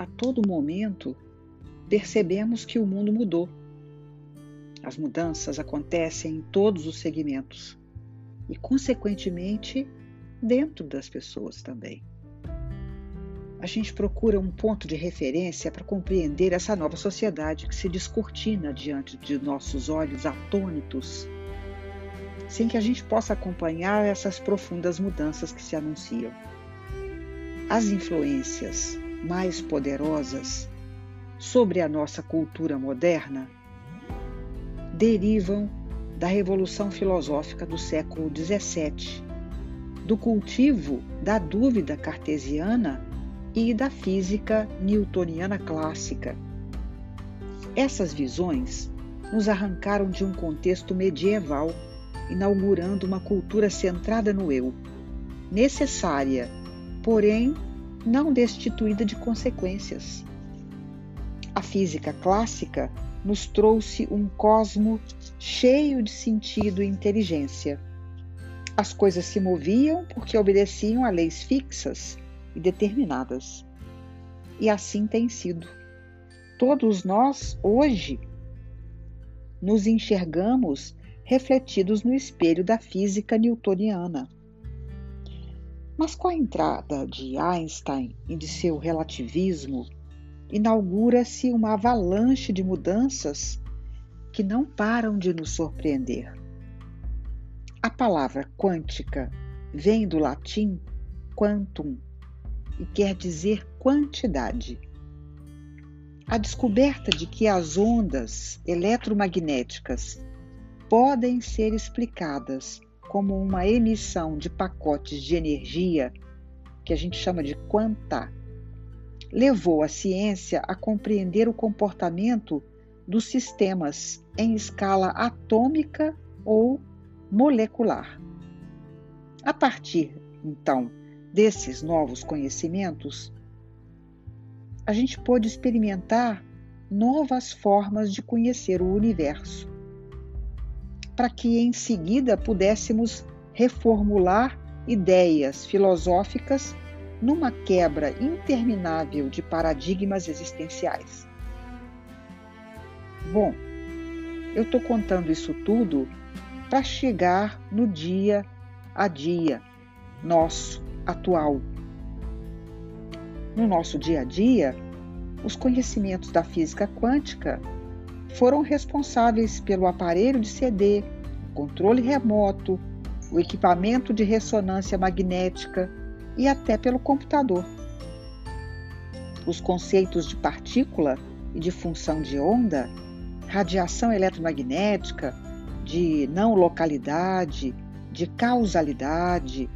a todo momento, percebemos que o mundo mudou. As mudanças acontecem em todos os segmentos e, consequentemente, dentro das pessoas também. A gente procura um ponto de referência para compreender essa nova sociedade que se descortina diante de nossos olhos atônitos, sem que a gente possa acompanhar essas profundas mudanças que se anunciam. As influências mais poderosas sobre a nossa cultura moderna derivam da Revolução Filosófica do século XVII, do cultivo da dúvida cartesiana e da física newtoniana clássica. Essas visões nos arrancaram de um contexto medieval, inaugurando uma cultura centrada no eu, necessária, porém não destituída de consequências. A física clássica nos trouxe um cosmo cheio de sentido e inteligência. As coisas se moviam porque obedeciam a leis fixas e determinadas. E assim tem sido. Todos nós, hoje, nos enxergamos refletidos no espelho da física newtoniana. Mas com a entrada de Einstein e de seu relativismo, inaugura-se uma avalanche de mudanças que não param de nos surpreender. A palavra quântica vem do latim quantum e quer dizer quantidade. A descoberta de que as ondas eletromagnéticas podem ser explicadas como uma emissão de pacotes de energia, que a gente chama de quanta, levou a ciência a compreender o comportamento dos sistemas em escala atômica ou molecular. A partir, então, desses novos conhecimentos, a gente pôde experimentar novas formas de conhecer o universo, para que em seguida pudéssemos reformular ideias filosóficas numa quebra interminável de paradigmas existenciais. Bom, eu estou contando isso tudo para chegar no dia a dia nosso, atual. No nosso dia a dia, os conhecimentos da física quântica foram responsáveis pelo aparelho de CD, controle remoto, o equipamento de ressonância magnética, e até pelo computador. Os conceitos de partícula e de função de onda, radiação eletromagnética, de não localidade, de causalidade,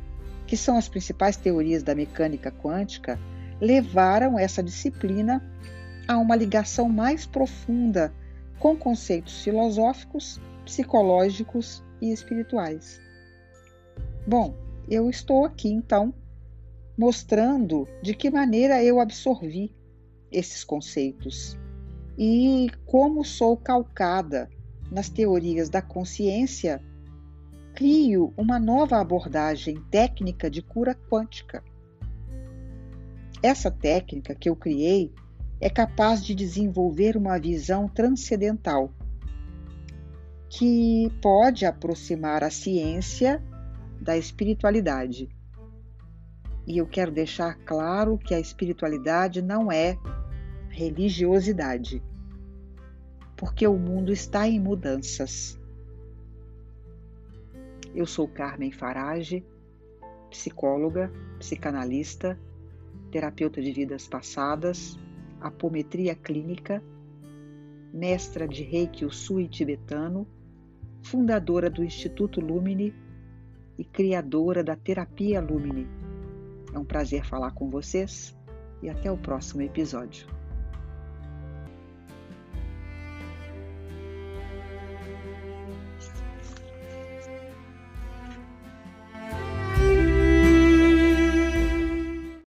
que são as principais teorias da mecânica quântica, levaram essa disciplina a uma ligação mais profunda com conceitos filosóficos, psicológicos e espirituais. Bom, eu estou aqui então mostrando de que maneira eu absorvi esses conceitos e como sou calcada nas teorias da consciência, crio uma nova abordagem técnica de cura quântica. Essa técnica que eu criei é capaz de desenvolver uma visão transcendental que pode aproximar a ciência da espiritualidade e eu quero deixar claro que a espiritualidade não é religiosidade, porque o mundo está em mudanças. Eu sou Carmen Farage, psicóloga, psicanalista, terapeuta de vidas passadas, apometria clínica, mestra de Reiki Usui tibetano, fundadora do Instituto Lumine e criadora da terapia Lumine é um prazer falar com vocês e até o próximo episódio.